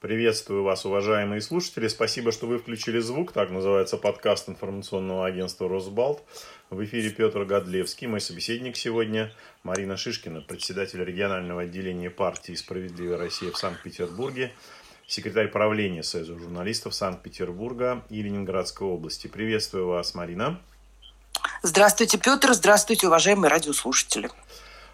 Приветствую вас, уважаемые слушатели. Спасибо, что вы включили звук. Так называется подкаст информационного агентства «Росбалт». В эфире Петр Годлевский. Мой собеседник сегодня Марина Шишкина, председатель регионального отделения партии «Справедливая Россия» в Санкт-Петербурге, секретарь правления Союза журналистов Санкт-Петербурга и Ленинградской области. Приветствую вас, Марина. Здравствуйте, Петр. Здравствуйте, уважаемые радиослушатели.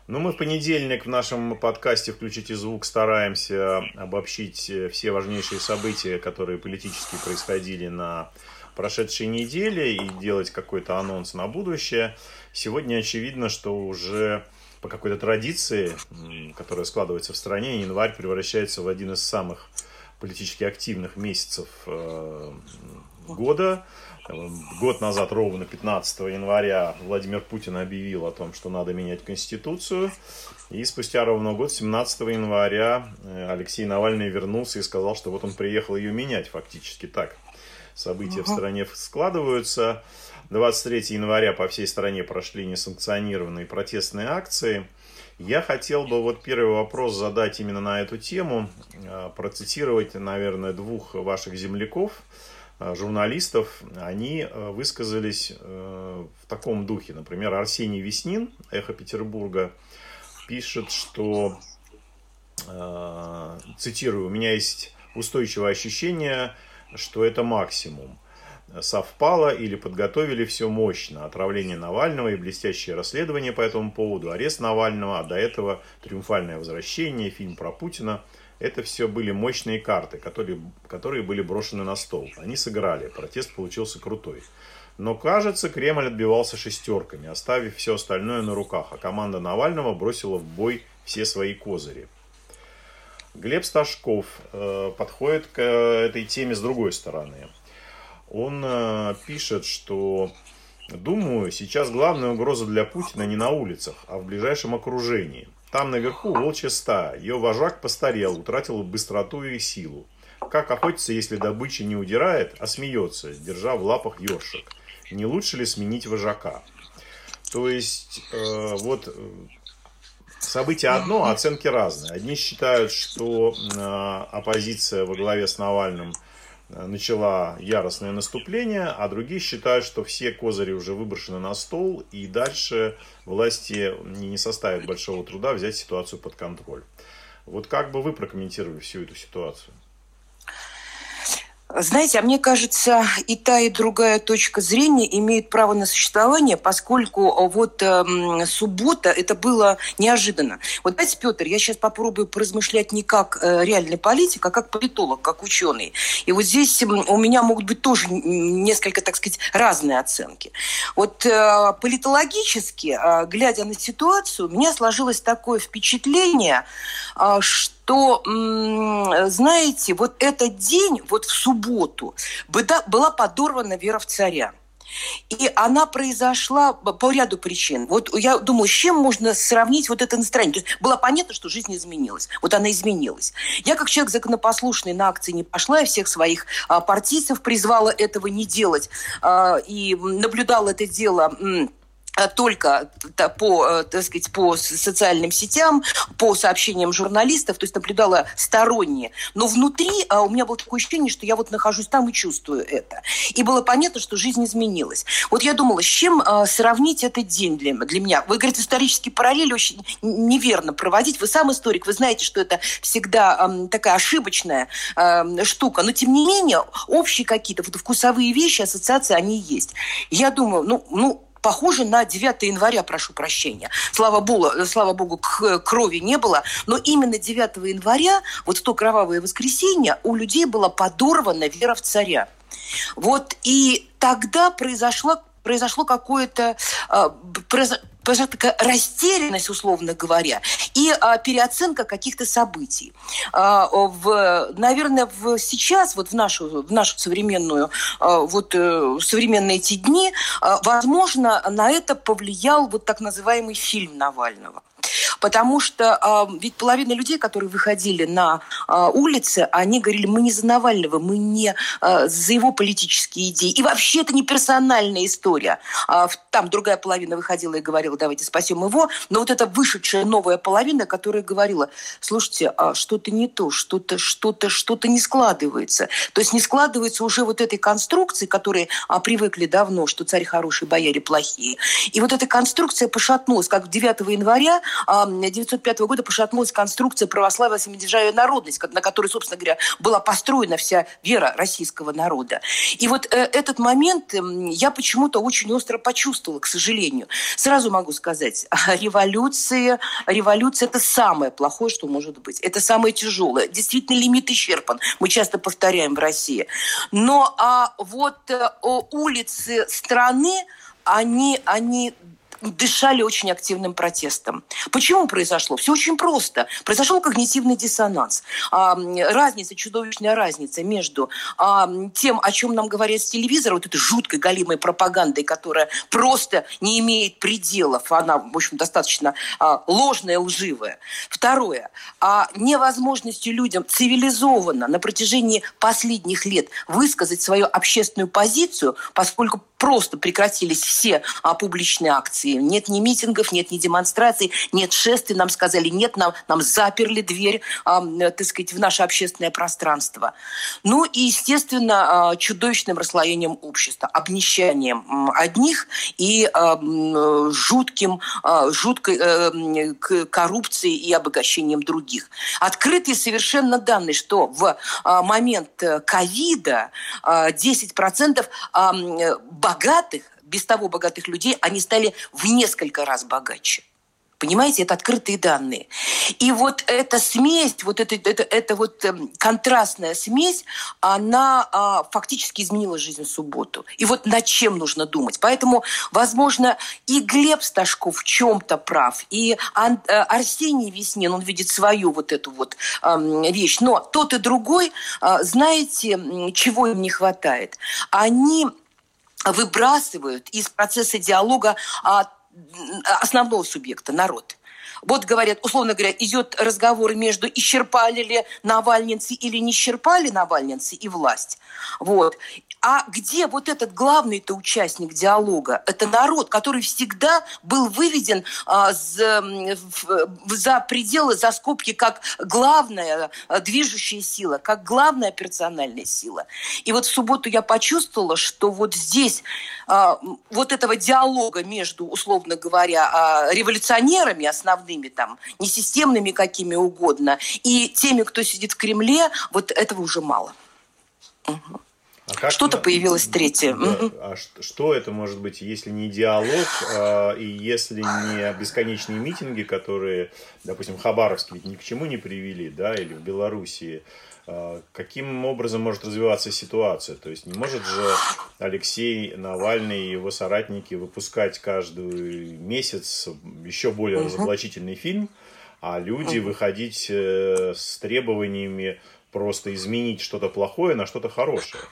Ну, мы в понедельник в нашем подкасте «Включите звук» стараемся обобщить э, все важнейшие события, которые политически происходили на прошедшей неделе и делать какой-то анонс на будущее. Сегодня очевидно, что уже по какой-то традиции, которая складывается в стране, январь превращается в один из самых политически активных месяцев э, года. Год назад, ровно 15 января, Владимир Путин объявил о том, что надо менять Конституцию. И спустя ровно год, 17 января, э, Алексей Навальный вернулся и сказал, что вот он приехал ее менять фактически так. События uh-huh. в стране складываются. 23 января по всей стране прошли несанкционированные протестные акции. Я хотел бы вот первый вопрос задать именно на эту тему, э, процитировать, наверное, двух ваших земляков – журналистов, они э, высказались э, в таком духе. Например, Арсений Веснин, «Эхо Петербурга», пишет, что, цитирую, «У меня есть устойчивое ощущение, что это максимум. Совпало или подготовили все мощно. Отравление Навального и блестящее расследование по этому поводу, арест Навального, а до этого триумфальное возвращение, фильм про Путина – это все были мощные карты, которые, которые были брошены на стол. Они сыграли, протест получился крутой. Но, кажется, Кремль отбивался шестерками, оставив все остальное на руках, а команда Навального бросила в бой все свои козыри. Глеб Сташков э, подходит к этой теме с другой стороны. Он э, пишет, что Думаю, сейчас главная угроза для Путина не на улицах, а в ближайшем окружении. Там наверху волчья стая. Ее вожак постарел, утратил быстроту и силу. Как охотиться, если добыча не удирает, а смеется, держа в лапах ёршик? Не лучше ли сменить вожака? То есть, э, вот э, событие одно, а оценки разные. Одни считают, что э, оппозиция во главе с Навальным – начала яростное наступление, а другие считают, что все козыри уже выброшены на стол, и дальше власти не составит большого труда взять ситуацию под контроль. Вот как бы вы прокомментировали всю эту ситуацию? Знаете, а мне кажется, и та, и другая точка зрения имеет право на существование, поскольку вот э, суббота это было неожиданно. Вот давайте, Петр, я сейчас попробую поразмышлять не как э, реальный политик, а как политолог, как ученый. И вот здесь э, у меня могут быть тоже несколько, так сказать, разные оценки. Вот э, политологически, э, глядя на ситуацию, у меня сложилось такое впечатление, э, что то, знаете, вот этот день, вот в субботу, была подорвана вера в царя. И она произошла по ряду причин. Вот я думаю, с чем можно сравнить вот это настроение? То есть было понятно, что жизнь изменилась. Вот она изменилась. Я как человек законопослушный на акции не пошла, я всех своих а, партийцев призвала этого не делать. А, и наблюдала это дело... Э, только по, э, так сказать, по социальным сетям, по сообщениям журналистов, то есть наблюдала сторонние. Но внутри а, у меня было такое ощущение, что я вот нахожусь там и чувствую это. И было понятно, что жизнь изменилась. Вот я думала, с чем а, сравнить этот день для, для меня? Вы говорите, исторические параллели очень неверно проводить. Вы сам историк, вы знаете, что это всегда а, такая ошибочная а, штука. Но тем не менее, общие какие-то вот вкусовые вещи, ассоциации, они есть. Я думаю, ну, ну похоже на 9 января, прошу прощения. Слава Богу, слава Богу, крови не было, но именно 9 января, вот в то кровавое воскресенье, у людей была подорвана вера в царя. Вот и тогда произошло, произошло какое-то а, такая растерянность, условно говоря, и а, переоценка каких-то событий. А, в, наверное, в, сейчас, вот в нашу, в нашу современную, а, вот а, современные эти дни, а, возможно, на это повлиял вот так называемый фильм Навального. Потому что а, ведь половина людей, которые выходили на а, улицы, они говорили, мы не за Навального, мы не а, за его политические идеи. И вообще это не персональная история. А, там другая половина выходила и говорила, давайте спасем его. Но вот эта вышедшая новая половина, которая говорила, слушайте, а что-то не то, что-то, что-то, что-то не складывается. То есть не складывается уже вот этой конструкции, которые а, привыкли давно, что царь хороший, бояре плохие. И вот эта конструкция пошатнулась, как 9 января 1905 года пошатнулась конструкция православия, самодержавия народность, на которой, собственно говоря, была построена вся вера российского народа. И вот э, этот момент я почему-то очень остро почувствовала, к сожалению. Сразу могу сказать, революция, революция – это самое плохое, что может быть. Это самое тяжелое. Действительно, лимит исчерпан. Мы часто повторяем в России. Но а вот а, улицы страны, они, они дышали очень активным протестом. Почему произошло? Все очень просто. Произошел когнитивный диссонанс. А, разница, чудовищная разница между а, тем, о чем нам говорят с телевизора, вот этой жуткой галимой пропагандой, которая просто не имеет пределов, она, в общем, достаточно а, ложная, лживая. Второе, невозможностью людям цивилизованно на протяжении последних лет высказать свою общественную позицию, поскольку просто прекратились все а, публичные акции. Нет ни митингов, нет ни демонстраций, нет шествий. Нам сказали нет, нам, нам заперли дверь, а, так сказать, в наше общественное пространство. Ну и, естественно, а, чудовищным расслоением общества, обнищанием одних и а, жутким, а, жуткой а, коррупцией и обогащением других. Открытые совершенно данные, что в а, момент ковида а, 10% а, богатых, без того богатых людей, они стали в несколько раз богаче. Понимаете, это открытые данные. И вот эта смесь, вот эта, это, это вот эм, контрастная смесь, она а, фактически изменила жизнь в субботу. И вот над чем нужно думать. Поэтому, возможно, и Глеб Сташков в чем-то прав, и Ан, э, Арсений Веснин, он видит свою вот эту вот а, вещь. Но тот и другой, а, знаете, чего им не хватает? Они выбрасывают из процесса диалога а, основного субъекта, народ. Вот говорят, условно говоря, идет разговор между исчерпали ли навальницы или не исчерпали навальницы и власть. Вот. А где вот этот главный-то участник диалога? Это народ, который всегда был выведен а, за, за пределы, за скобки, как главная а, движущая сила, как главная персональная сила. И вот в субботу я почувствовала, что вот здесь а, вот этого диалога между, условно говоря, а, революционерами основными, там, несистемными какими угодно, и теми, кто сидит в Кремле, вот этого уже мало. Угу. А Что-то появилось третье. Да, угу. А что это может быть, если не диалог, а, и если не бесконечные митинги, которые, допустим, ведь ни к чему не привели, да, или в Белоруссии, а, каким образом может развиваться ситуация? То есть не может же Алексей Навальный и его соратники выпускать каждый месяц еще более угу. разоблачительный фильм, а люди угу. выходить э, с требованиями просто изменить что-то плохое на что-то хорошее.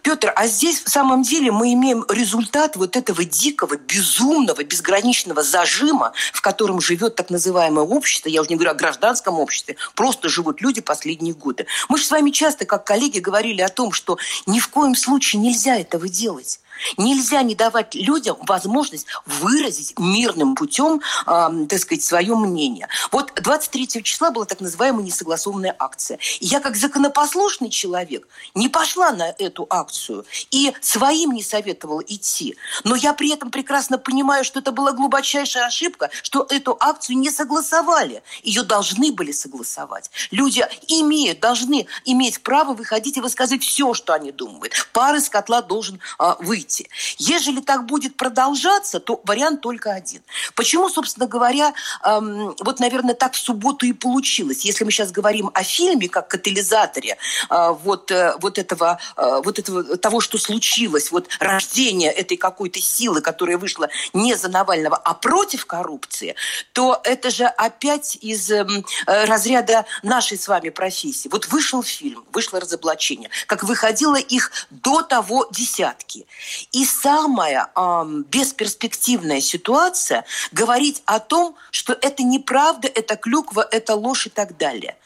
Петр, а здесь в самом деле мы имеем результат вот этого дикого, безумного, безграничного зажима, в котором живет так называемое общество, я уже не говорю о гражданском обществе, просто живут люди последние годы. Мы же с вами часто, как коллеги, говорили о том, что ни в коем случае нельзя этого делать. Нельзя не давать людям возможность выразить мирным путем, э, так сказать, свое мнение. Вот 23 числа была так называемая несогласованная акция. Я как законопослушный человек не пошла на эту акцию и своим не советовала идти. Но я при этом прекрасно понимаю, что это была глубочайшая ошибка, что эту акцию не согласовали. Ее должны были согласовать. Люди имеют, должны иметь право выходить и высказывать все, что они думают. Пар из котла должен э, выйти выйти. Ежели так будет продолжаться, то вариант только один. Почему, собственно говоря, эм, вот, наверное, так в субботу и получилось. Если мы сейчас говорим о фильме как катализаторе э, вот, э, вот, этого, э, вот этого, того, что случилось, вот рождение этой какой-то силы, которая вышла не за Навального, а против коррупции, то это же опять из эм, э, разряда нашей с вами профессии. Вот вышел фильм, вышло разоблачение, как выходило их до того десятки. И самая э, бесперспективная ситуация – говорить о том, что это неправда, это клюква, это ложь и так далее.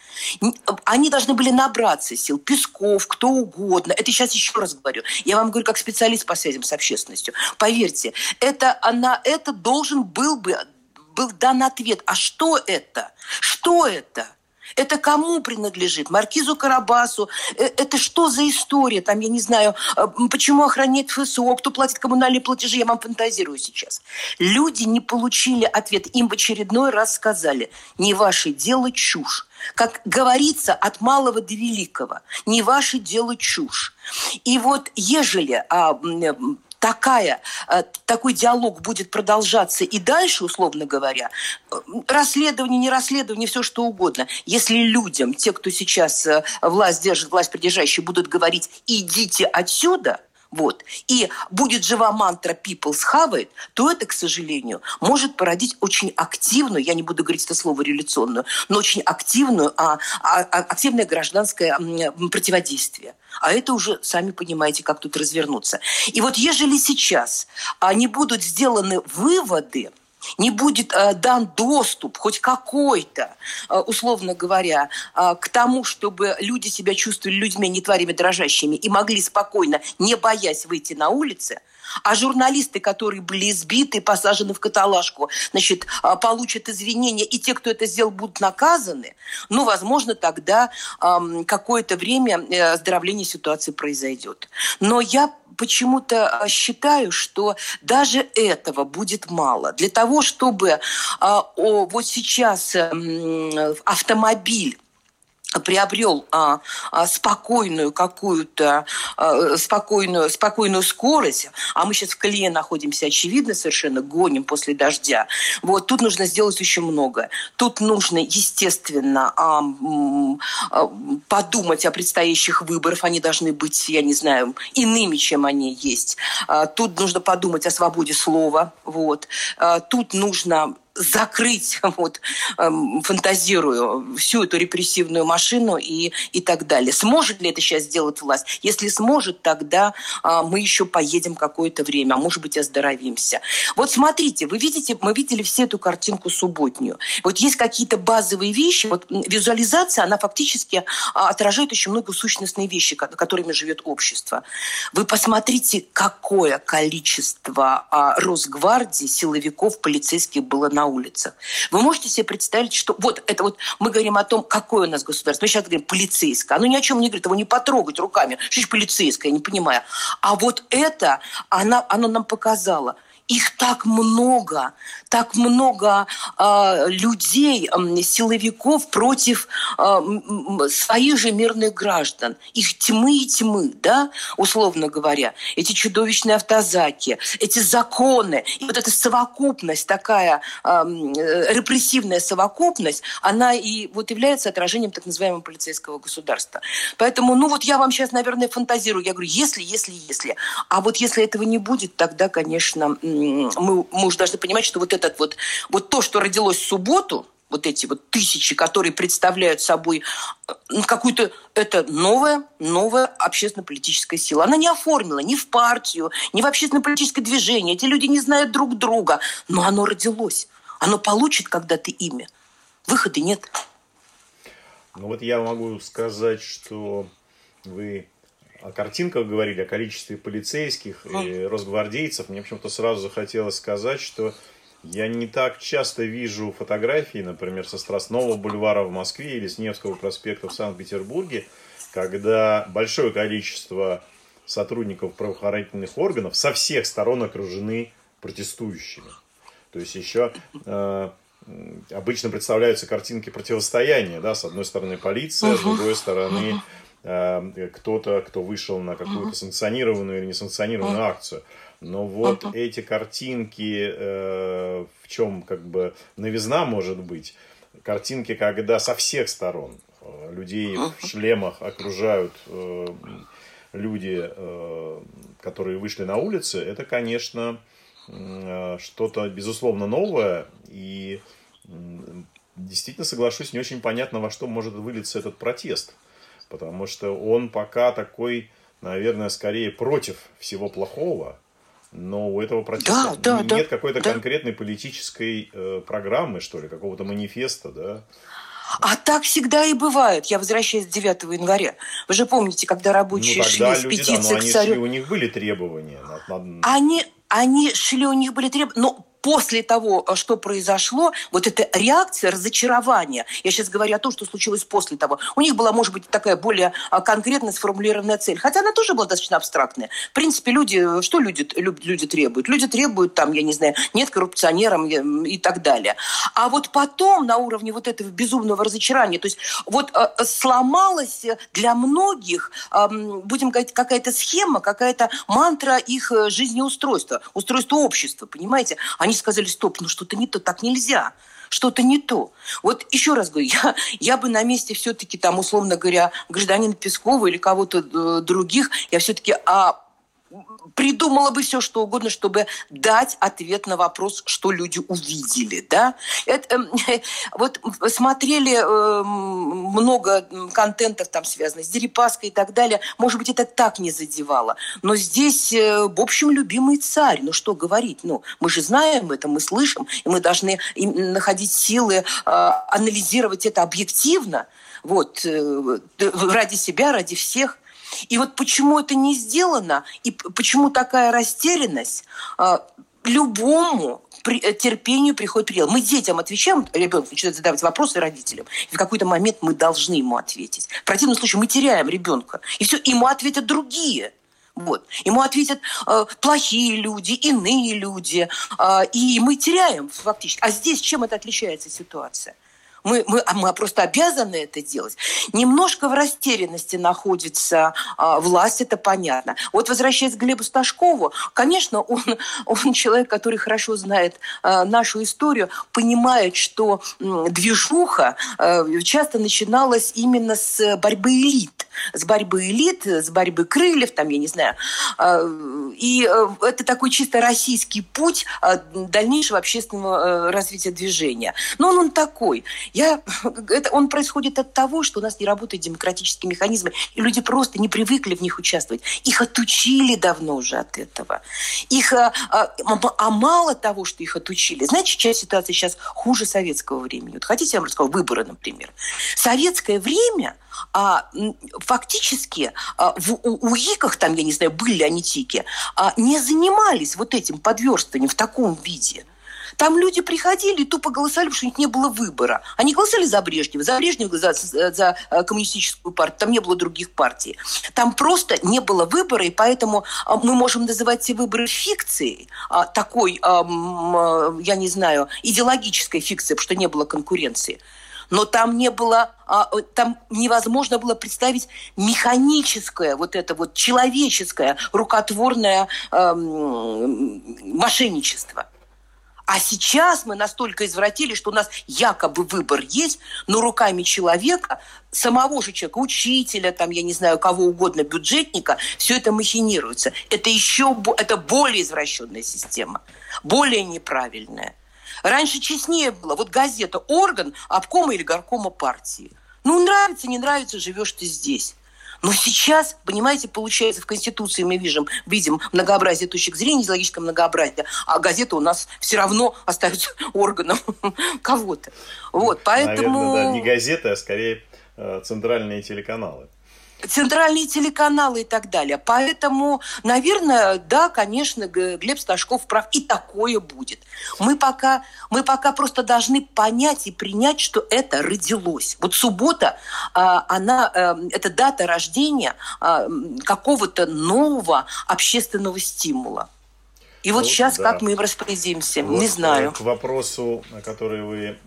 Они должны были набраться сил, Песков, кто угодно. Это сейчас еще раз говорю. Я вам говорю как специалист по связям с общественностью. Поверьте, это, на это должен был бы был дан ответ. А что это? Что это? Это кому принадлежит? Маркизу Карабасу? Э, это что за история? Там, я не знаю, э, почему охраняет ФСО, кто платит коммунальные платежи? Я вам фантазирую сейчас. Люди не получили ответ. Им в очередной раз сказали, не ваше дело чушь. Как говорится, от малого до великого. Не ваше дело чушь. И вот ежели а, такая, э, такой диалог будет продолжаться и дальше, условно говоря, э, расследование, не расследование, все что угодно. Если людям, те, кто сейчас э, власть держит, власть придержащие, будут говорить «идите отсюда», вот. И будет жива мантра «people's have it», то это, к сожалению, может породить очень активную, я не буду говорить это слово революционную, но очень активную, а, а активное гражданское противодействие. А это уже, сами понимаете, как тут развернуться. И вот ежели сейчас не будут сделаны выводы, не будет э, дан доступ, хоть какой-то, э, условно говоря, э, к тому, чтобы люди себя чувствовали людьми, не тварями дрожащими, и могли спокойно, не боясь выйти на улицы, а журналисты, которые были избиты, посажены в каталажку, значит, э, получат извинения, и те, кто это сделал, будут наказаны, ну, возможно, тогда э, какое-то время э, оздоровление ситуации произойдет. Но я почему-то а, считаю, что даже этого будет мало. Для того, чтобы а, вот сейчас автомобиль приобрел а, а, спокойную какую-то а, спокойную спокойную скорость, а мы сейчас в колее находимся, очевидно, совершенно гоним после дождя. Вот тут нужно сделать очень много. Тут нужно, естественно, а, а, подумать о предстоящих выборах. Они должны быть, я не знаю, иными, чем они есть. А, тут нужно подумать о свободе слова. Вот. А, тут нужно закрыть, вот, эм, фантазирую, всю эту репрессивную машину и, и так далее. Сможет ли это сейчас сделать власть? Если сможет, тогда а, мы еще поедем какое-то время, а может быть, оздоровимся. Вот смотрите, вы видите, мы видели все эту картинку субботнюю. Вот есть какие-то базовые вещи, вот визуализация, она фактически а, отражает очень много сущностные вещи, которыми живет общество. Вы посмотрите, какое количество а, Росгвардии, силовиков, полицейских было на улицах. Вы можете себе представить, что вот это вот мы говорим о том, какое у нас государство. Мы сейчас говорим полицейское. Оно ни о чем не говорит, его не потрогать руками. Что же полицейское, я не понимаю. А вот это, она, оно нам показало – их так много, так много э, людей, э, силовиков против э, своих же мирных граждан. Их тьмы и тьмы, да, условно говоря. Эти чудовищные автозаки, эти законы. И вот эта совокупность, такая э, репрессивная совокупность, она и вот является отражением так называемого полицейского государства. Поэтому, ну вот я вам сейчас, наверное, фантазирую. Я говорю, если, если, если. А вот если этого не будет, тогда, конечно, мы, мы уже должны понимать, что вот этот вот, вот то, что родилось в субботу, вот эти вот тысячи, которые представляют собой э, какую-то, это новая, новая общественно-политическая сила. Она не оформила ни в партию, ни в общественно-политическое движение. Эти люди не знают друг друга. Но оно родилось. Оно получит когда-то имя. Выхода нет. Ну вот я могу сказать, что вы о картинках говорили, о количестве полицейских и росгвардейцев, мне почему-то сразу захотелось сказать, что я не так часто вижу фотографии, например, со Страстного бульвара в Москве или с Невского проспекта в Санкт-Петербурге, когда большое количество сотрудников правоохранительных органов со всех сторон окружены протестующими. То есть еще э, обычно представляются картинки противостояния, да, с одной стороны полиция, с другой стороны кто-то, кто вышел на какую-то санкционированную или несанкционированную акцию. Но вот эти картинки, э, в чем как бы новизна может быть, картинки, когда со всех сторон э, людей в шлемах окружают люди, которые вышли на улицы, это, конечно, что-то, безусловно, новое. И действительно, соглашусь, не очень понятно, во что может вылиться этот протест потому что он пока такой наверное, скорее против всего плохого, но у этого протеста да, да, нет да, какой-то да. конкретной политической э, программы, что ли, какого-то манифеста, да? А так всегда и бывает. Я возвращаюсь 9 января. Вы же помните, когда рабочие ну, шли с петицией да, но они царю... шли, у них были требования. Они, они шли, у них были требования. Но после того, э, что произошло, вот эта реакция разочарования, я сейчас говорю о том, что случилось после того, у них была, может быть, такая более а, конкретно сформулированная цель, хотя она тоже была достаточно абстрактная. В принципе, люди, что люди, люди требуют? Люди требуют, там, я не знаю, нет коррупционерам и так далее. А вот потом на уровне вот этого безумного разочарования, то есть вот э, сломалась для многих, будем говорить, какая-то схема, какая-то мантра их э, жизнеустройства, устройства общества, понимаете? Они сказали, стоп, ну что-то не то, так нельзя что-то не то. Вот еще раз говорю, я, я бы на месте все-таки там, условно говоря, гражданина Пескова или кого-то э, других, я все-таки а, придумала бы все, что угодно, чтобы дать ответ на вопрос, что люди увидели, да. Это, э, вот смотрели э, много контентов там связано с Дерипаской и так далее. Может быть, это так не задевало. Но здесь, э, в общем, любимый царь. Ну, что говорить? Ну, мы же знаем это, мы слышим, и мы должны находить силы э, анализировать это объективно. Вот, э, ради себя, ради всех. И вот почему это не сделано, и почему такая растерянность, а, любому терпению приходит предел. Мы детям отвечаем, ребенок начинает задавать вопросы родителям, и в какой-то момент мы должны ему ответить. В противном случае мы теряем ребенка, и все, ему ответят другие. Вот. Ему ответят э, плохие люди, иные люди, э, и мы теряем фактически. А здесь чем это отличается ситуация? Мы, мы, а мы просто обязаны это делать. Немножко в растерянности находится а, власть, это понятно. Вот возвращаясь к Глебу Сташкову, конечно, он, он человек, который хорошо знает а, нашу историю, понимает, что м, движуха а, часто начиналась именно с борьбы элит. С борьбы элит, с борьбы крыльев, там, я не знаю. А, и а, это такой чисто российский путь а, дальнейшего общественного а, развития движения. Но он, он такой. Я, это, он происходит от того, что у нас не работают демократические механизмы, и люди просто не привыкли в них участвовать. Их отучили давно уже от этого. Их, а, а, а мало того, что их отучили, знаете, часть ситуации сейчас хуже советского времени. Вот хотите, я вам расскажу, выборы, например. Советское время а, фактически а, в у, УИКах, там, я не знаю, были они тики, а, не занимались вот этим подверстыванием в таком виде. Там люди приходили и тупо голосовали, потому что у них не было выбора. Они голосовали за Брежнева, за Брежнева, за, за, э, коммунистическую партию. Там не было других партий. Там просто не было выбора, и поэтому а, мы можем называть эти выборы фикцией, а, такой, а, я не знаю, идеологической фикцией, потому что не было конкуренции но там не было, там невозможно было представить механическое, вот это вот человеческое, рукотворное мошенничество. А сейчас мы настолько извратили, что у нас якобы выбор есть, но руками человека, самого же человека, учителя, там, я не знаю, кого угодно, бюджетника, все это махинируется. Это еще это более извращенная система, более неправильная. Раньше честнее было. Вот газета «Орган» обкома или горкома партии. Ну, нравится, не нравится, живешь ты здесь. Но сейчас, понимаете, получается, в Конституции мы видим, видим многообразие точек зрения, идеологическое многообразие, а газета у нас все равно остается органом кого-то. Вот, поэтому... Наверное, да, не газеты, а скорее э, центральные телеканалы центральные телеканалы и так далее. Поэтому, наверное, да, конечно, Глеб Сташков прав, и такое будет. Мы пока, мы пока просто должны понять и принять, что это родилось. Вот суббота, а, она, эм, это дата рождения а, какого-то нового общественного стимула. И вот ну, сейчас да. как мы им распорядимся, вот не знаю. К вопросу, который вы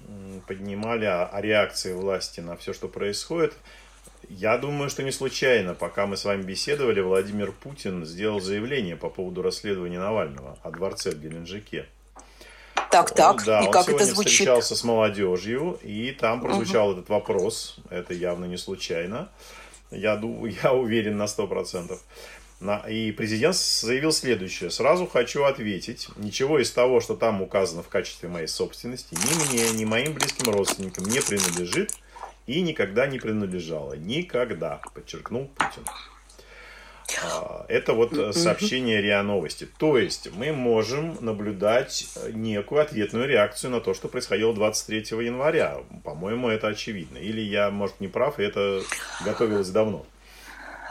поднимали, о реакции власти на все, что происходит – я думаю, что не случайно, пока мы с вами беседовали, Владимир Путин сделал заявление по поводу расследования Навального о дворце в Геленджике. Так, так. да, и он как сегодня это звучит? встречался с молодежью, и там прозвучал угу. этот вопрос. Это явно не случайно. Я, думаю, я уверен на сто процентов. И президент заявил следующее. Сразу хочу ответить. Ничего из того, что там указано в качестве моей собственности, ни мне, ни моим близким родственникам не принадлежит – и никогда не принадлежала. Никогда, подчеркнул Путин. А, это вот сообщение РИА Новости. То есть мы можем наблюдать некую ответную реакцию на то, что происходило 23 января. По-моему, это очевидно. Или я, может, не прав, и это готовилось давно.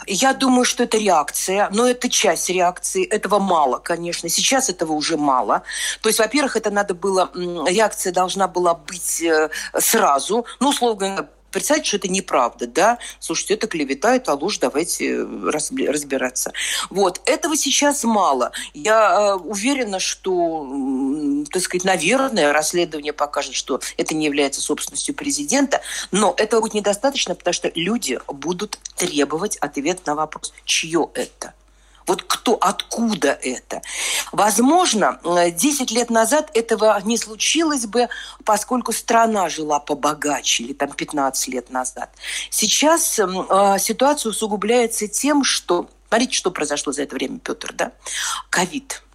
Я думаю, что это реакция, но это часть реакции. Этого мало, конечно. Сейчас этого уже мало. То есть, во-первых, это надо было, реакция должна была быть э, сразу. Ну, условно представить, что это неправда, да, слушайте, это клевета, это ложь, давайте э, разбираться. Вот, этого сейчас мало. Я э, уверена, что, так сказать, наверное, расследование покажет, что это не является собственностью президента, но этого будет недостаточно, потому что люди будут требовать ответ на вопрос, чье это. Вот кто, откуда это? Возможно, 10 лет назад этого не случилось бы, поскольку страна жила побогаче, или там 15 лет назад. Сейчас э, ситуация усугубляется тем, что... Смотрите, что произошло за это время, Петр, да? Ковид –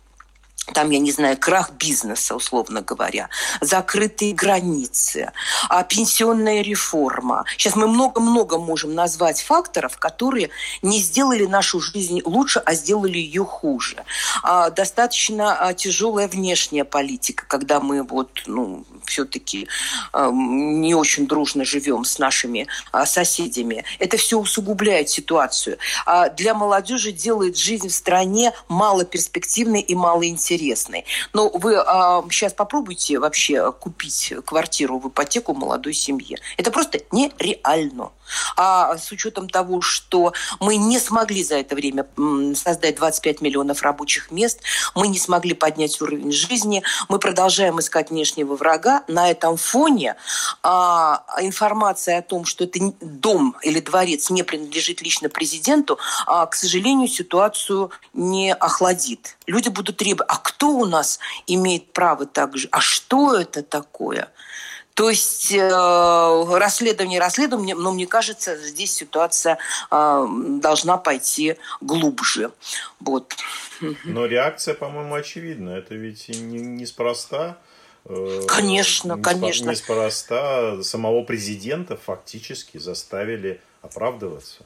там, я не знаю, крах бизнеса, условно говоря, закрытые границы, а пенсионная реформа. Сейчас мы много-много можем назвать факторов, которые не сделали нашу жизнь лучше, а сделали ее хуже. А, достаточно а, тяжелая внешняя политика, когда мы вот, ну, все-таки а, не очень дружно живем с нашими соседями. Это все усугубляет ситуацию. Для молодежи делает жизнь в стране малоперспективной и малоинтересной интересной. Но вы а, сейчас попробуйте вообще купить квартиру в ипотеку молодой семье. Это просто нереально. А с учетом того, что мы не смогли за это время создать 25 миллионов рабочих мест, мы не смогли поднять уровень жизни, мы продолжаем искать внешнего врага. На этом фоне а, информация о том, что это дом или дворец не принадлежит лично президенту, а, к сожалению, ситуацию не охладит. Люди будут требовать, а кто у нас имеет право так же? А что это такое? То есть э, расследование расследование, но мне кажется, здесь ситуация э, должна пойти глубже. Вот. Но реакция, по-моему, очевидна. Это ведь не, неспроста. Э, конечно, неспо, конечно. Неспроста самого президента фактически заставили оправдываться.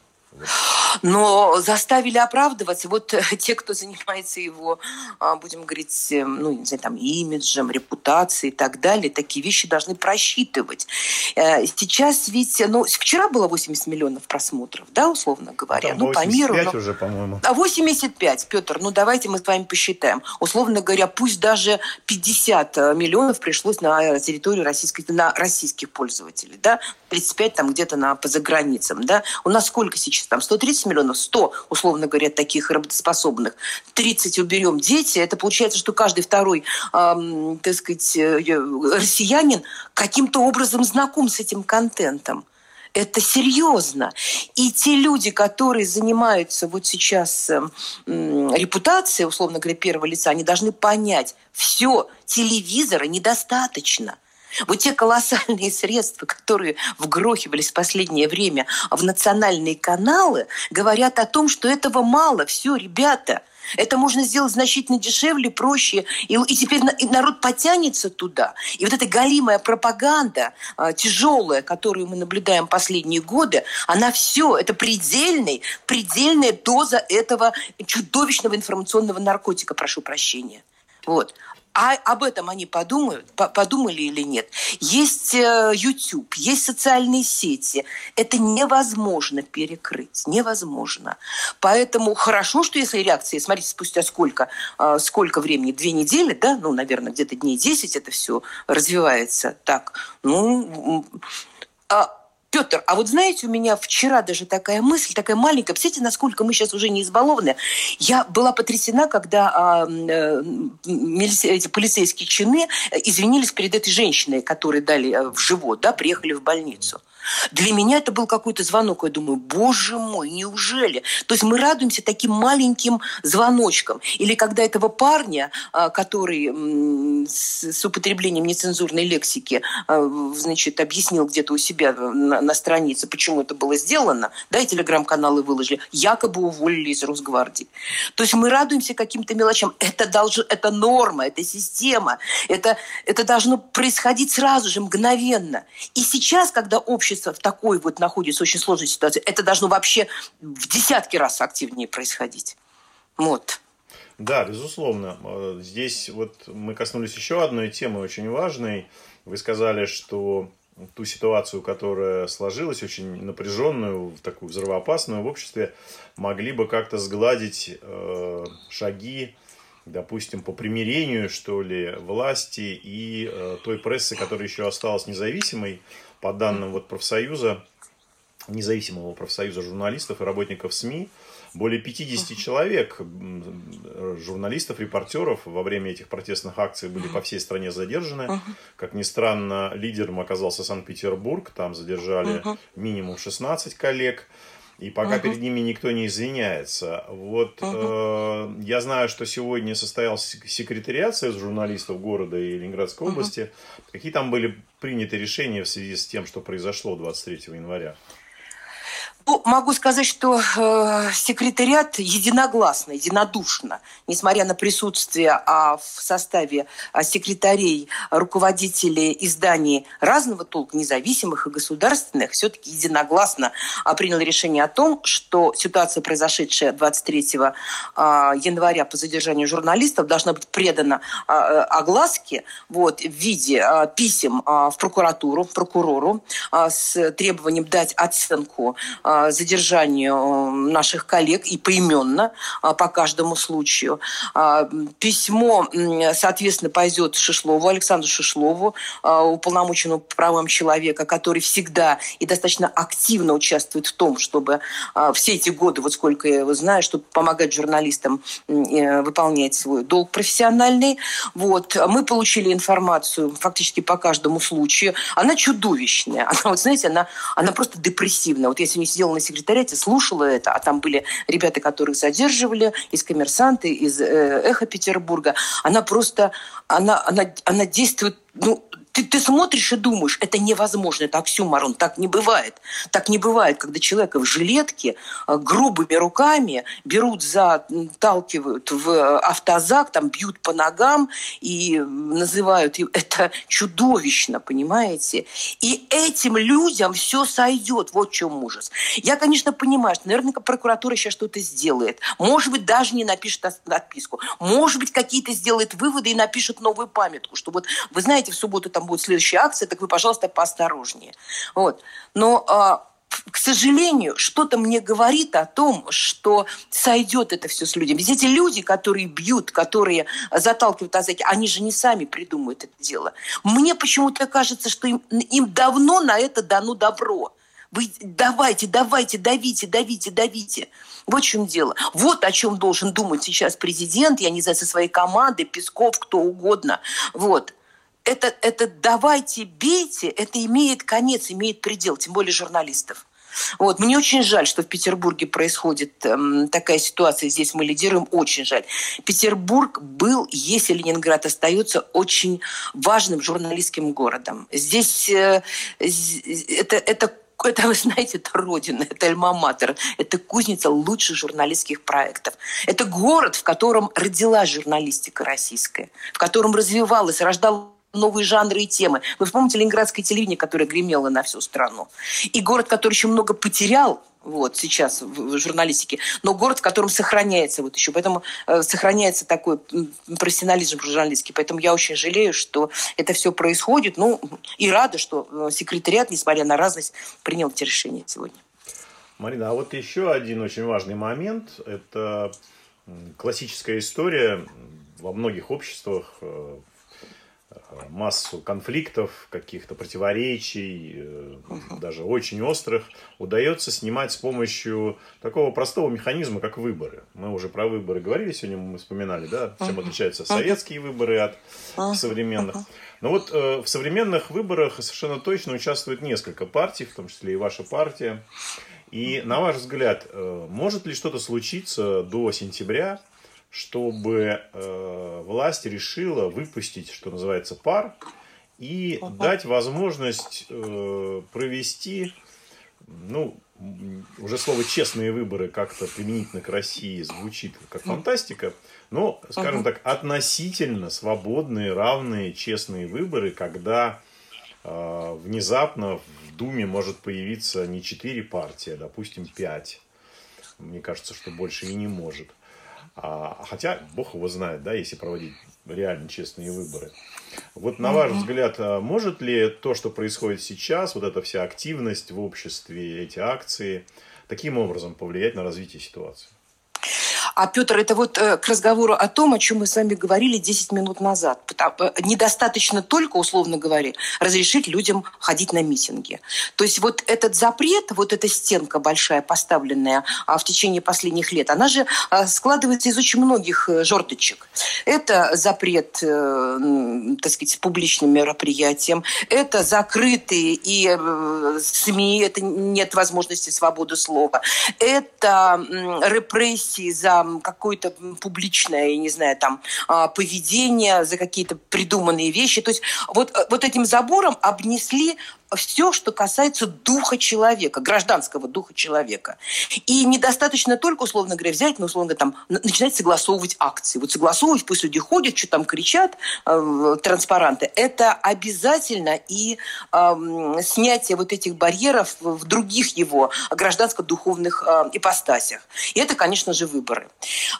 Но заставили оправдываться вот э, те, кто занимается его, а, будем говорить, э, ну, не знаю, там, имиджем, репутацией и так далее, такие вещи должны просчитывать. Э, сейчас ведь, ну, вчера было 80 миллионов просмотров, да, условно говоря. Там ну, по миру. Но... уже, по-моему. А 85, Петр, ну, давайте мы с вами посчитаем. Условно говоря, пусть даже 50 миллионов пришлось на территорию российской, на российских пользователей, да, 35 там где-то на, по заграницам, да. У нас сколько сейчас там? 130 миллионов, 100, условно говоря, таких работоспособных. 30 уберем дети, это получается, что каждый второй, эм, так сказать, э, россиянин каким-то образом знаком с этим контентом. Это серьезно. И те люди, которые занимаются вот сейчас э, репутацией, условно говоря, первого лица, они должны понять, все, телевизора недостаточно – вот те колоссальные средства, которые вгрохивались в последнее время в национальные каналы, говорят о том, что этого мало. Все, ребята, это можно сделать значительно дешевле, проще. И, и теперь народ потянется туда. И вот эта галимая пропаганда, э, тяжелая, которую мы наблюдаем последние годы, она все, это предельный, предельная доза этого чудовищного информационного наркотика, прошу прощения. Вот. А об этом они подумают, подумали или нет? Есть э, YouTube, есть социальные сети. Это невозможно перекрыть, невозможно. Поэтому хорошо, что если реакция, смотрите, спустя сколько, э, сколько времени, две недели, да, ну, наверное, где-то дней 10 это все развивается так. Ну, а Петр, а вот знаете, у меня вчера даже такая мысль, такая маленькая, представляете, насколько мы сейчас уже не избалованы. Я была потрясена, когда а, э, эти полицейские чины извинились перед этой женщиной, которой дали э, в живот, да, приехали в больницу. Для меня это был какой-то звонок. Я думаю, боже мой, неужели? То есть мы радуемся таким маленьким звоночкам. Или когда этого парня, а, который с употреблением нецензурной лексики, а, значит, объяснил где-то у себя на, на странице, почему это было сделано, да, и телеграм-каналы выложили, якобы уволили из Росгвардии. То есть мы радуемся каким-то мелочам. Это, должно, это норма, это система, это, это должно происходить сразу же, мгновенно. И сейчас, когда общество в такой вот находится очень сложной ситуации, это должно вообще в десятки раз активнее происходить. Вот. Да, безусловно. Э, здесь вот мы коснулись еще одной темы очень важной. Вы сказали, что ту ситуацию, которая сложилась, очень напряженную, такую взрывоопасную в обществе, могли бы как-то сгладить э, шаги, допустим, по примирению, что ли, власти и э, той прессы, которая еще осталась независимой, по данным вот профсоюза, независимого профсоюза журналистов и работников СМИ, более 50 человек, журналистов, репортеров во время этих протестных акций были по всей стране задержаны. Как ни странно, лидером оказался Санкт-Петербург. Там задержали минимум 16 коллег. И пока uh перед ними никто не извиняется. Вот uh э, я знаю, что сегодня состоялся секретариат Союза журналистов города и Ленинградской uh области. Какие там были приняты решения в связи с тем, что произошло 23 января? Ну, могу сказать, что э, секретариат единогласно, единодушно, несмотря на присутствие а, в составе а, секретарей, руководителей изданий разного толка, независимых и государственных, все-таки единогласно а, принял решение о том, что ситуация, произошедшая 23 а, января по задержанию журналистов, должна быть предана а, огласке вот, в виде а, писем а, в прокуратуру, прокурору а, с требованием дать оценку а, задержанию э, наших коллег и поименно а, по каждому случаю. А, письмо, соответственно, пойдет Шишлову, Александру Шишлову, а, уполномоченному правам человека, который всегда и достаточно активно участвует в том, чтобы все эти годы, вот сколько я его знаю, чтобы помогать журналистам э, выполнять свой долг профессиональный. Вот. Мы получили информацию фактически по каждому случаю. Она чудовищная. Она, вот знаете, она, она просто депрессивная. Вот я сегодня сидела сидела на секретариате, слушала это, а там были ребята, которых задерживали из «Коммерсанты», из э, «Эхо Петербурга». Она просто, она, она, она действует, ну, ты, ты смотришь и думаешь, это невозможно, это оксюмарон, так не бывает. Так не бывает, когда человека в жилетке э, грубыми руками берут, заталкивают в автозак, там бьют по ногам и называют это чудовищно, понимаете? И этим людям все сойдет, вот в чем ужас. Я, конечно, понимаю, что, наверное, прокуратура сейчас что-то сделает. Может быть, даже не напишет отписку. Может быть, какие-то сделает выводы и напишет новую памятку, что вот, вы знаете, в субботу там будет следующая акция, так вы, пожалуйста, поосторожнее. Вот. Но а, к сожалению, что-то мне говорит о том, что сойдет это все с людьми. Ведь эти люди, которые бьют, которые заталкивают азаки, они же не сами придумают это дело. Мне почему-то кажется, что им, им давно на это дано добро. Вы давайте, давайте, давите, давите, давите. Вот в чем дело. Вот о чем должен думать сейчас президент, я не знаю, со своей командой, Песков, кто угодно. Вот это, это давайте, бейте, это имеет конец, имеет предел, тем более журналистов. Вот. Мне очень жаль, что в Петербурге происходит эм, такая ситуация. Здесь мы лидируем. Очень жаль. Петербург был, если Ленинград остается, очень важным журналистским городом. Здесь э, это, это это, вы знаете, это родина, это альма-матер, это кузница лучших журналистских проектов. Это город, в котором родилась журналистика российская, в котором развивалась, рождалась новые жанры и темы. Вы вспомните ленинградское телевидение, которое гремело на всю страну. И город, который еще много потерял, вот сейчас в журналистике, но город, в котором сохраняется вот еще, поэтому э, сохраняется такой профессионализм журналистский, поэтому я очень жалею, что это все происходит, ну и рада, что э, секретариат, несмотря на разность, принял эти решения сегодня. Марина, а вот еще один очень важный момент, это классическая история во многих обществах, э, массу конфликтов, каких-то противоречий, uh-huh. даже очень острых, удается снимать с помощью такого простого механизма, как выборы. Мы уже про выборы говорили, сегодня мы вспоминали, да, чем отличаются советские выборы от uh-huh. современных. Но вот э, в современных выборах совершенно точно участвует несколько партий, в том числе и ваша партия. И на ваш взгляд, э, может ли что-то случиться до сентября, чтобы э, власть решила выпустить, что называется, пар и угу. дать возможность э, провести ну, уже слово «честные выборы» как-то применительно к России звучит как фантастика, но, скажем так, относительно свободные, равные, честные выборы, когда э, внезапно в Думе может появиться не четыре партии, а, допустим, пять. Мне кажется, что больше и не может. А, хотя, бог его знает, да, если проводить реально честные выборы. Вот на ваш взгляд, а может ли то, что происходит сейчас, вот эта вся активность в обществе, эти акции, таким образом повлиять на развитие ситуации? А, Петр, это вот э, к разговору о том, о чем мы с вами говорили 10 минут назад. Э, недостаточно только, условно говоря, разрешить людям ходить на митинги. То есть вот этот запрет, вот эта стенка большая, поставленная а, в течение последних лет, она же а, складывается из очень многих э, жердочек. Это запрет, так сказать, публичным мероприятием, это закрытые и СМИ, это нет возможности свободы слова, это репрессии за какое-то публичное, я не знаю, там, а, поведение, за какие-то придуманные вещи. То есть вот, э, вот этим забором обнесли все, что касается духа человека, гражданского духа человека. И недостаточно только, условно говоря, взять, ну, условно говоря, там, начинать согласовывать акции. Вот согласовывать, пусть люди ходят, что там кричат, э, транспаранты. Это обязательно и э, снятие вот этих барьеров в других его гражданско-духовных э, ипостасях. И это, конечно же, выборы.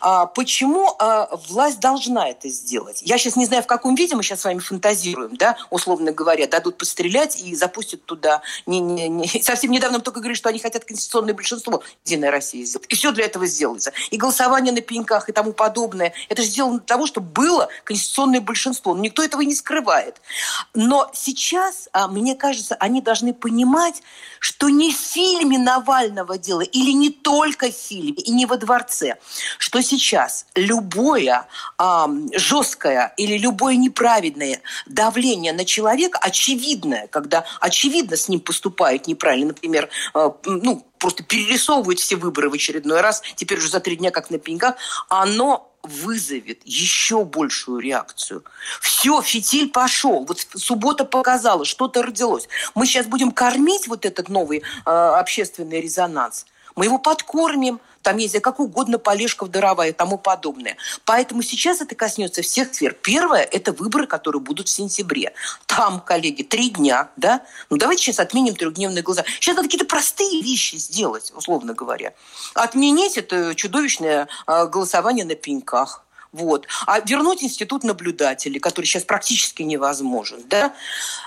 А почему э, власть должна это сделать? Я сейчас не знаю, в каком виде мы сейчас с вами фантазируем, да, условно говоря, дадут пострелять и запустить запустят туда. Не, не, не. Совсем недавно только говорили, что они хотят конституционное большинство Единой России сделать. И все для этого сделается. И голосование на пеньках и тому подобное. Это же сделано для того, чтобы было конституционное большинство. Но никто этого не скрывает. Но сейчас, а, мне кажется, они должны понимать, что не в фильме Навального дело, или не только в фильме, и не во дворце, что сейчас любое а, жесткое или любое неправедное давление на человека, очевидное, когда очевидно с ним поступают неправильно, например, а, ну, просто перерисовывают все выборы в очередной раз, теперь уже за три дня как на пеньках, оно вызовет еще большую реакцию. Все, фитиль пошел. Вот суббота показала, что-то родилось. Мы сейчас будем кормить вот этот новый э, общественный резонанс. Мы его подкормим, там есть как угодно Полешков, Даровая и тому подобное. Поэтому сейчас это коснется всех сфер. Первое – это выборы, которые будут в сентябре. Там, коллеги, три дня, да? Ну, давайте сейчас отменим трехдневные глаза. Сейчас надо какие-то простые вещи сделать, условно говоря. Отменить это чудовищное а, голосование на пеньках. Вот. А вернуть институт наблюдателей, который сейчас практически невозможен. Да?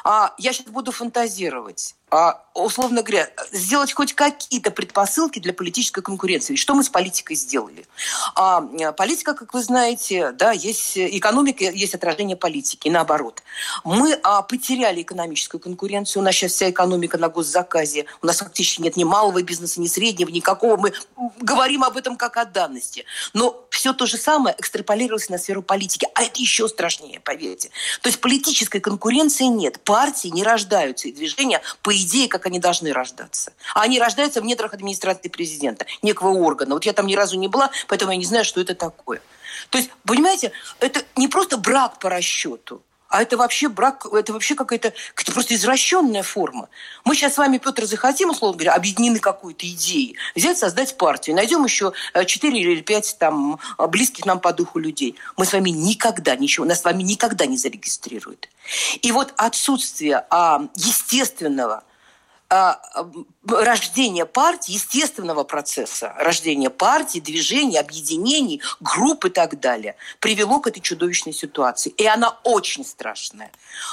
А я сейчас буду фантазировать. А, условно говоря, сделать хоть какие-то предпосылки для политической конкуренции. Что мы с политикой сделали? А, политика, как вы знаете, да, есть экономика, есть отражение политики, и наоборот. Мы а, потеряли экономическую конкуренцию, у нас сейчас вся экономика на госзаказе, у нас фактически нет ни малого бизнеса, ни среднего, никакого. Мы говорим об этом как о данности. Но все то же самое экстраполировалось на сферу политики, а это еще страшнее, поверьте. То есть политической конкуренции нет, партии не рождаются, и движения по идее, как они должны рождаться. А они рождаются в недрах администрации президента, некого органа. Вот я там ни разу не была, поэтому я не знаю, что это такое. То есть, понимаете, это не просто брак по расчету, а это вообще брак, это вообще какая-то какая просто извращенная форма. Мы сейчас с вами, Петр, захотим, условно говоря, объединены какой-то идеей, взять, создать партию, найдем еще 4 э, или 5 там, близких нам по духу людей. Мы с вами никогда ничего, нас с вами никогда не зарегистрируют. И вот отсутствие а, естественного рождения партии, естественного процесса рождения партии, движений, объединений, групп и так далее, привело к этой чудовищной ситуации. И она очень страшная.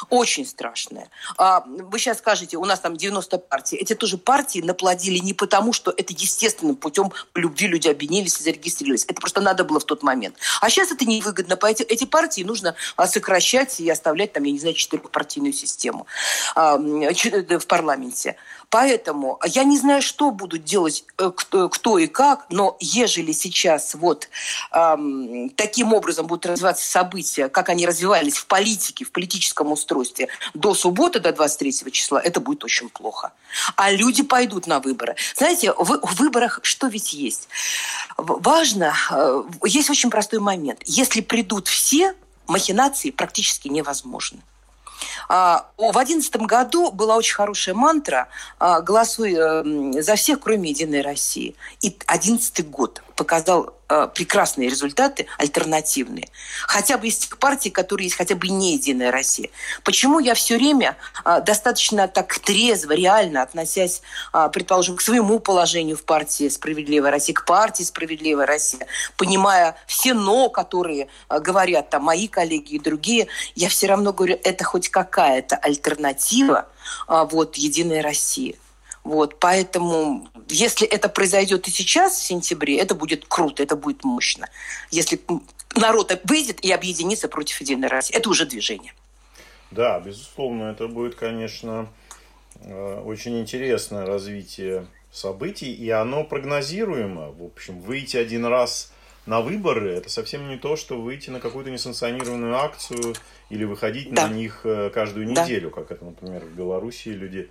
Очень страшная. А, вы сейчас скажете, у нас там 90 партий. Эти тоже партии наплодили не потому, что это естественным путем любви люди объединились и зарегистрировались. Это просто надо было в тот момент. А сейчас это невыгодно. По эти, партии нужно а, сокращать и оставлять там, я не знаю, четырехпартийную систему в парламенте. Поэтому я не знаю, что будут делать э, кто, кто и как, но ежели сейчас вот эм, таким образом будут развиваться события, как они развивались в политике, в политическом устройстве до субботы, до 23 числа, это будет очень плохо. А люди пойдут на выборы. Знаете, в, в выборах что ведь есть? Важно, э, есть очень простой момент. Если придут все, махинации практически невозможны. А, в 2011 году была очень хорошая мантра а, «Голосуй э, за всех, кроме «Единой России». И 2011 год показал э, прекрасные результаты, альтернативные. Хотя бы из тех партий, которые есть, хотя бы не «Единая Россия». Почему я все время э, достаточно так трезво, реально относясь, э, предположим, к своему положению в партии «Справедливая Россия», к партии «Справедливая Россия», понимая все «но», которые э, говорят там мои коллеги и другие, я все равно говорю, это хоть какая-то альтернатива э, вот «Единой России». Вот, поэтому, если это произойдет и сейчас, в сентябре, это будет круто, это будет мощно. Если народ выйдет и объединится против Единой России, это уже движение. Да, безусловно, это будет, конечно, э, очень интересное развитие событий, и оно прогнозируемо. В общем, выйти один раз на выборы, это совсем не то, что выйти на какую-то несанкционированную акцию или выходить да. на них э, каждую неделю, да. как это, например, в Беларуси люди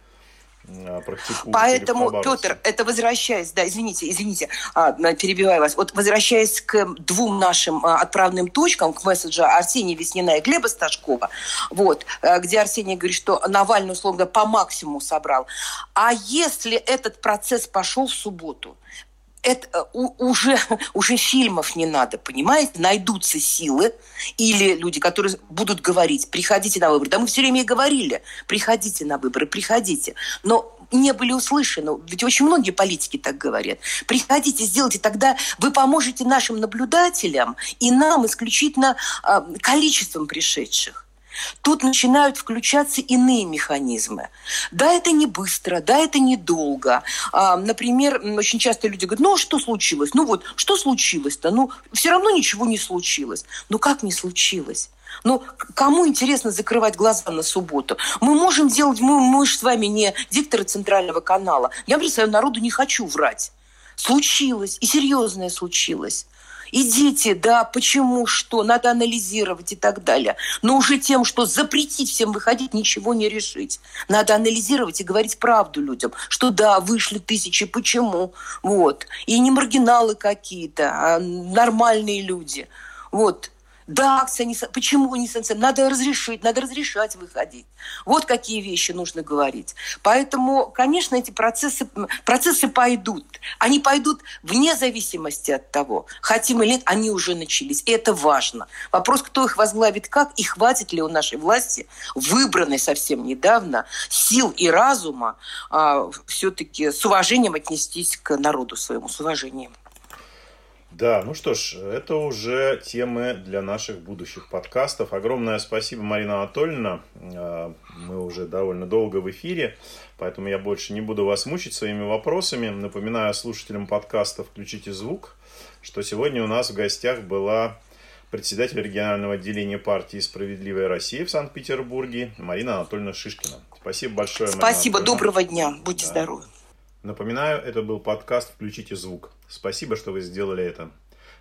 практикуют. Поэтому, Петр, это возвращаясь, да, извините, извините, а, перебиваю вас. Вот возвращаясь к двум нашим а, отправным точкам, к месседжу Арсения Веснина и Глеба Сташкова, вот, где Арсений говорит, что Навальный, условно, по максимуму собрал. А если этот процесс пошел в субботу, это э, уже, уже фильмов не надо, понимаете? Найдутся силы или люди, которые будут говорить, приходите на выборы. Да мы все время и говорили, приходите на выборы, приходите. Но не были услышаны. Ведь очень многие политики так говорят. Приходите, сделайте, тогда вы поможете нашим наблюдателям и нам исключительно э, количеством пришедших. Тут начинают включаться иные механизмы. Да, это не быстро, да, это недолго. А, например, очень часто люди говорят, ну, а что случилось? Ну вот, что случилось-то? Ну, все равно ничего не случилось. Ну, как не случилось? Ну, кому интересно закрывать глаза на субботу? Мы можем делать, мы, мы же с вами не дикторы центрального канала. Я, представляю, народу не хочу врать. Случилось, и серьезное случилось. Идите, да, почему, что, надо анализировать и так далее. Но уже тем, что запретить всем выходить, ничего не решить. Надо анализировать и говорить правду людям, что да, вышли тысячи, почему, вот. И не маргиналы какие-то, а нормальные люди. Вот, да, акция не... Почему не санкция? Надо разрешить, надо разрешать выходить. Вот какие вещи нужно говорить. Поэтому, конечно, эти процессы, процессы пойдут. Они пойдут вне зависимости от того, хотим или нет, они уже начались. И это важно. Вопрос, кто их возглавит как, и хватит ли у нашей власти, выбранной совсем недавно, сил и разума а, все-таки с уважением отнестись к народу своему, с уважением. Да, ну что ж, это уже темы для наших будущих подкастов. Огромное спасибо, Марина Анатольевна. А, мы уже довольно долго в эфире, поэтому я больше не буду вас мучить своими вопросами. Напоминаю слушателям подкаста «Включите звук», что сегодня у нас в гостях была председатель регионального отделения партии «Справедливая Россия» в Санкт-Петербурге Марина Анатольевна Шишкина. Спасибо большое, Спасибо, доброго дня, будьте да. здоровы. Напоминаю, это был подкаст «Включите звук». Спасибо, что вы сделали это.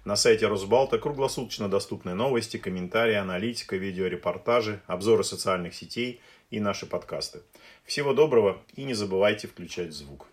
На сайте Росбалта круглосуточно доступны новости, комментарии, аналитика, видеорепортажи, обзоры социальных сетей и наши подкасты. Всего доброго и не забывайте включать звук.